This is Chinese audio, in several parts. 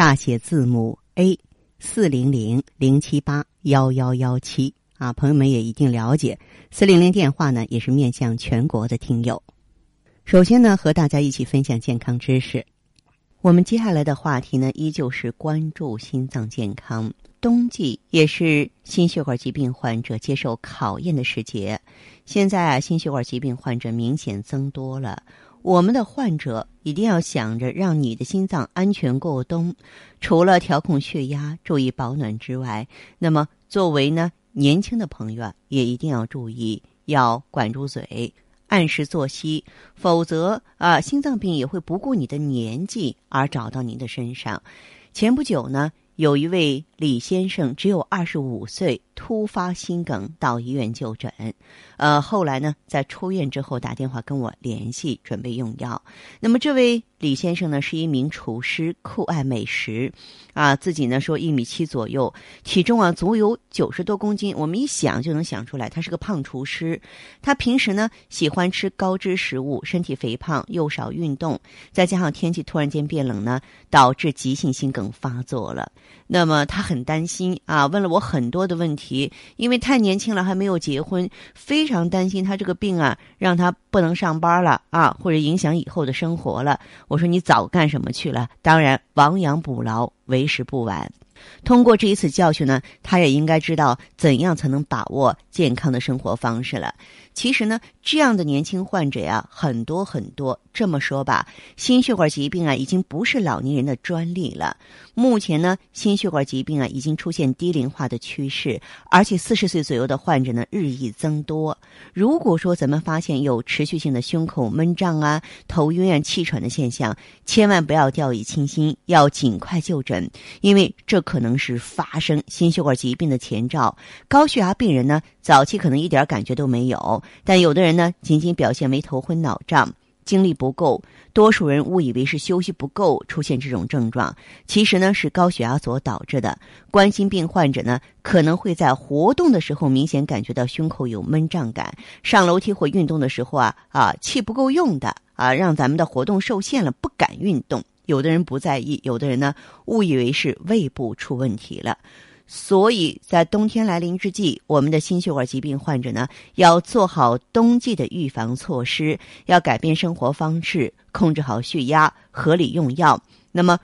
大写字母 A 四零零零七八幺幺幺七。啊，朋友们也一定了解，四零零电话呢，也是面向全国的听友。首先呢，和大家一起分享健康知识。我们接下来的话题呢，依旧是关注心脏健康。冬季也是心血管疾病患者接受考验的时节。现在啊，心血管疾病患者明显增多了。我们的患者一定要想着让你的心脏安全过冬。除了调控血压、注意保暖之外，那么作为呢年轻的朋友，也一定要注意要管住嘴。按时作息，否则啊，心脏病也会不顾你的年纪而找到您的身上。前不久呢。有一位李先生，只有二十五岁，突发心梗到医院就诊。呃，后来呢，在出院之后打电话跟我联系，准备用药。那么这位李先生呢，是一名厨师，酷爱美食，啊，自己呢说一米七左右，体重啊足有九十多公斤。我们一想就能想出来，他是个胖厨师。他平时呢喜欢吃高脂食物，身体肥胖又少运动，再加上天气突然间变冷呢，导致急性心梗发作了。那么他很担心啊，问了我很多的问题，因为太年轻了，还没有结婚，非常担心他这个病啊，让他不能上班了啊，或者影响以后的生活了。我说你早干什么去了？当然，亡羊补牢，为时不晚。通过这一次教训呢，他也应该知道怎样才能把握健康的生活方式了。其实呢，这样的年轻患者呀，很多很多。这么说吧，心血管疾病啊，已经不是老年人的专利了。目前呢，心血管疾病啊，已经出现低龄化的趋势，而且四十岁左右的患者呢，日益增多。如果说咱们发现有持续性的胸口闷胀啊、头晕啊、气喘的现象，千万不要掉以轻心，要尽快就诊，因为这可能是发生心血管疾病的前兆。高血压病人呢，早期可能一点感觉都没有。但有的人呢，仅仅表现为头昏脑胀、精力不够，多数人误以为是休息不够出现这种症状，其实呢是高血压所导致的。冠心病患者呢，可能会在活动的时候明显感觉到胸口有闷胀感，上楼梯或运动的时候啊啊气不够用的啊，让咱们的活动受限了，不敢运动。有的人不在意，有的人呢误以为是胃部出问题了。所以在冬天来临之际，我们的心血管疾病患者呢，要做好冬季的预防措施，要改变生活方式，控制好血压，合理用药。那么。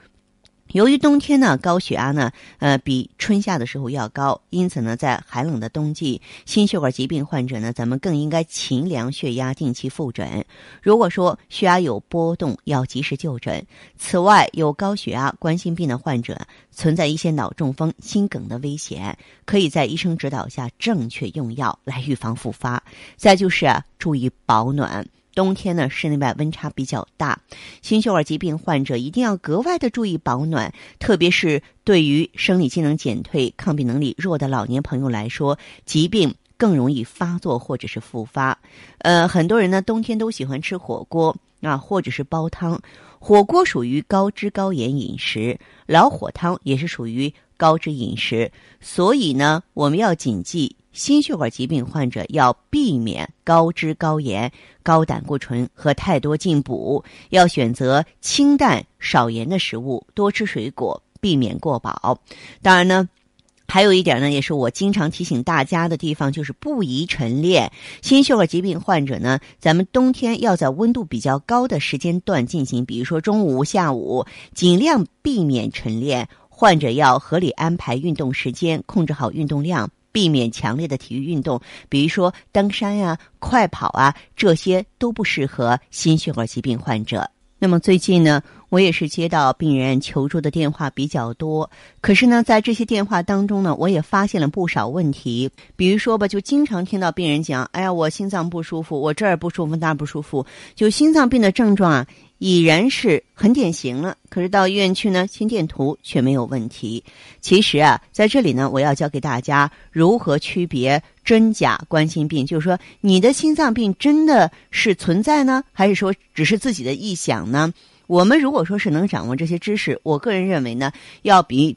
由于冬天呢，高血压呢，呃，比春夏的时候要高，因此呢，在寒冷的冬季，心血管疾病患者呢，咱们更应该勤量血压，定期复诊。如果说血压有波动，要及时就诊。此外，有高血压、冠心病的患者存在一些脑中风、心梗的危险，可以在医生指导下正确用药来预防复发。再就是，注意保暖。冬天呢，室内外温差比较大，心血管疾病患者一定要格外的注意保暖，特别是对于生理机能减退、抗病能力弱的老年朋友来说，疾病更容易发作或者是复发。呃，很多人呢，冬天都喜欢吃火锅啊，或者是煲汤。火锅属于高脂高盐饮食，老火汤也是属于高脂饮食，所以呢，我们要谨记。心血管疾病患者要避免高脂、高盐、高胆固醇和太多进补，要选择清淡少盐的食物，多吃水果，避免过饱。当然呢，还有一点呢，也是我经常提醒大家的地方，就是不宜晨练。心血管疾病患者呢，咱们冬天要在温度比较高的时间段进行，比如说中午、下午，尽量避免晨练。患者要合理安排运动时间，控制好运动量。避免强烈的体育运动，比如说登山呀、快跑啊，这些都不适合心血管疾病患者。那么最近呢，我也是接到病人求助的电话比较多。可是呢，在这些电话当中呢，我也发现了不少问题。比如说吧，就经常听到病人讲：“哎呀，我心脏不舒服，我这儿不舒服，那儿不舒服。”就心脏病的症状啊。已然是很典型了，可是到医院去呢，心电图却没有问题。其实啊，在这里呢，我要教给大家如何区别真假冠心病，就是说你的心脏病真的是存在呢，还是说只是自己的臆想呢？我们如果说是能掌握这些知识，我个人认为呢，要比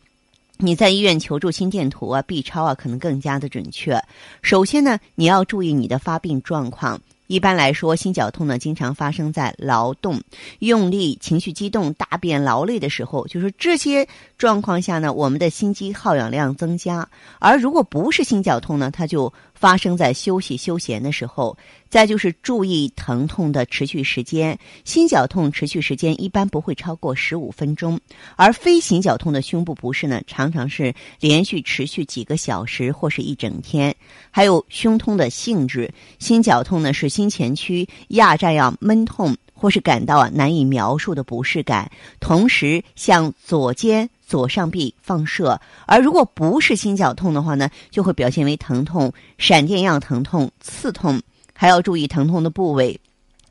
你在医院求助心电图啊、B 超啊，可能更加的准确。首先呢，你要注意你的发病状况。一般来说，心绞痛呢，经常发生在劳动、用力、情绪激动、大便劳累的时候，就是这些状况下呢，我们的心肌耗氧量增加。而如果不是心绞痛呢，它就发生在休息休闲的时候。再就是注意疼痛的持续时间，心绞痛持续时间一般不会超过十五分钟，而非心绞痛的胸部不适呢，常常是连续持续几个小时或是一整天。还有胸痛的性质，心绞痛呢是心前区压榨样闷痛，或是感到难以描述的不适感，同时向左肩、左上臂放射。而如果不是心绞痛的话呢，就会表现为疼痛、闪电样疼痛、刺痛。还要注意疼痛的部位，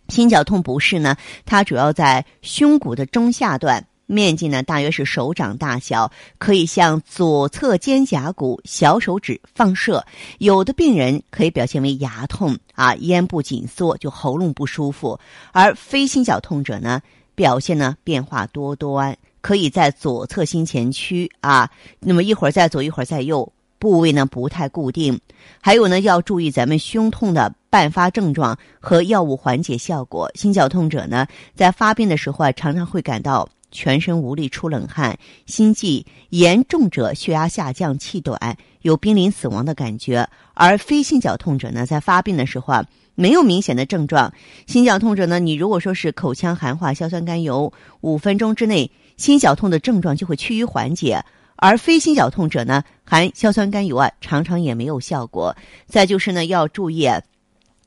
心绞痛不适呢，它主要在胸骨的中下段，面积呢大约是手掌大小，可以向左侧肩胛骨、小手指放射。有的病人可以表现为牙痛啊，咽部紧缩，就喉咙不舒服。而非心绞痛者呢，表现呢变化多端，可以在左侧心前区啊，那么一会儿在左，一会儿在右。部位呢不太固定，还有呢要注意咱们胸痛的伴发症状和药物缓解效果。心绞痛者呢在发病的时候啊，常常会感到全身无力、出冷汗、心悸；严重者血压下降、气短，有濒临死亡的感觉。而非心绞痛者呢，在发病的时候啊，没有明显的症状。心绞痛者呢，你如果说是口腔含化硝酸甘油，五分钟之内心绞痛的症状就会趋于缓解。而非心绞痛者呢，含硝酸甘油啊，常常也没有效果。再就是呢，要注意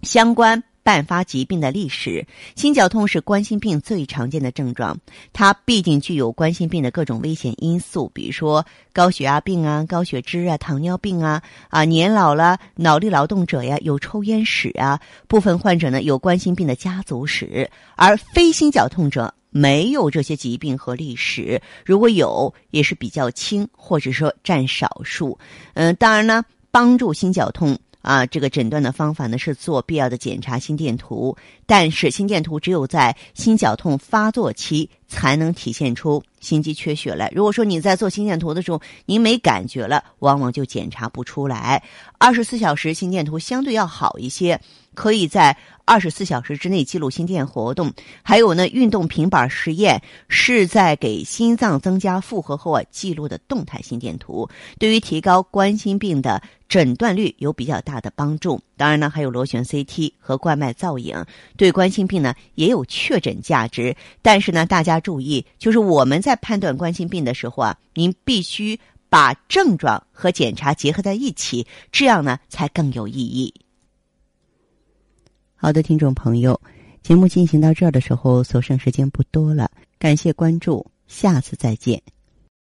相关伴发疾病的历史。心绞痛是冠心病最常见的症状，它必定具有冠心病的各种危险因素，比如说高血压病啊、高血脂啊、糖尿病啊啊，年老了、脑力劳动者呀、有抽烟史啊，部分患者呢有冠心病的家族史，而非心绞痛者。没有这些疾病和历史，如果有也是比较轻，或者说占少数。嗯，当然呢，帮助心绞痛啊，这个诊断的方法呢是做必要的检查心电图，但是心电图只有在心绞痛发作期才能体现出心肌缺血来。如果说你在做心电图的时候您没感觉了，往往就检查不出来。二十四小时心电图相对要好一些。可以在二十四小时之内记录心电活动，还有呢，运动平板实验是在给心脏增加负荷后啊记录的动态心电图，对于提高冠心病的诊断率有比较大的帮助。当然呢，还有螺旋 CT 和冠脉造影，对冠心病呢也有确诊价值。但是呢，大家注意，就是我们在判断冠心病的时候啊，您必须把症状和检查结合在一起，这样呢才更有意义。好的，听众朋友，节目进行到这儿的时候，所剩时间不多了。感谢关注，下次再见。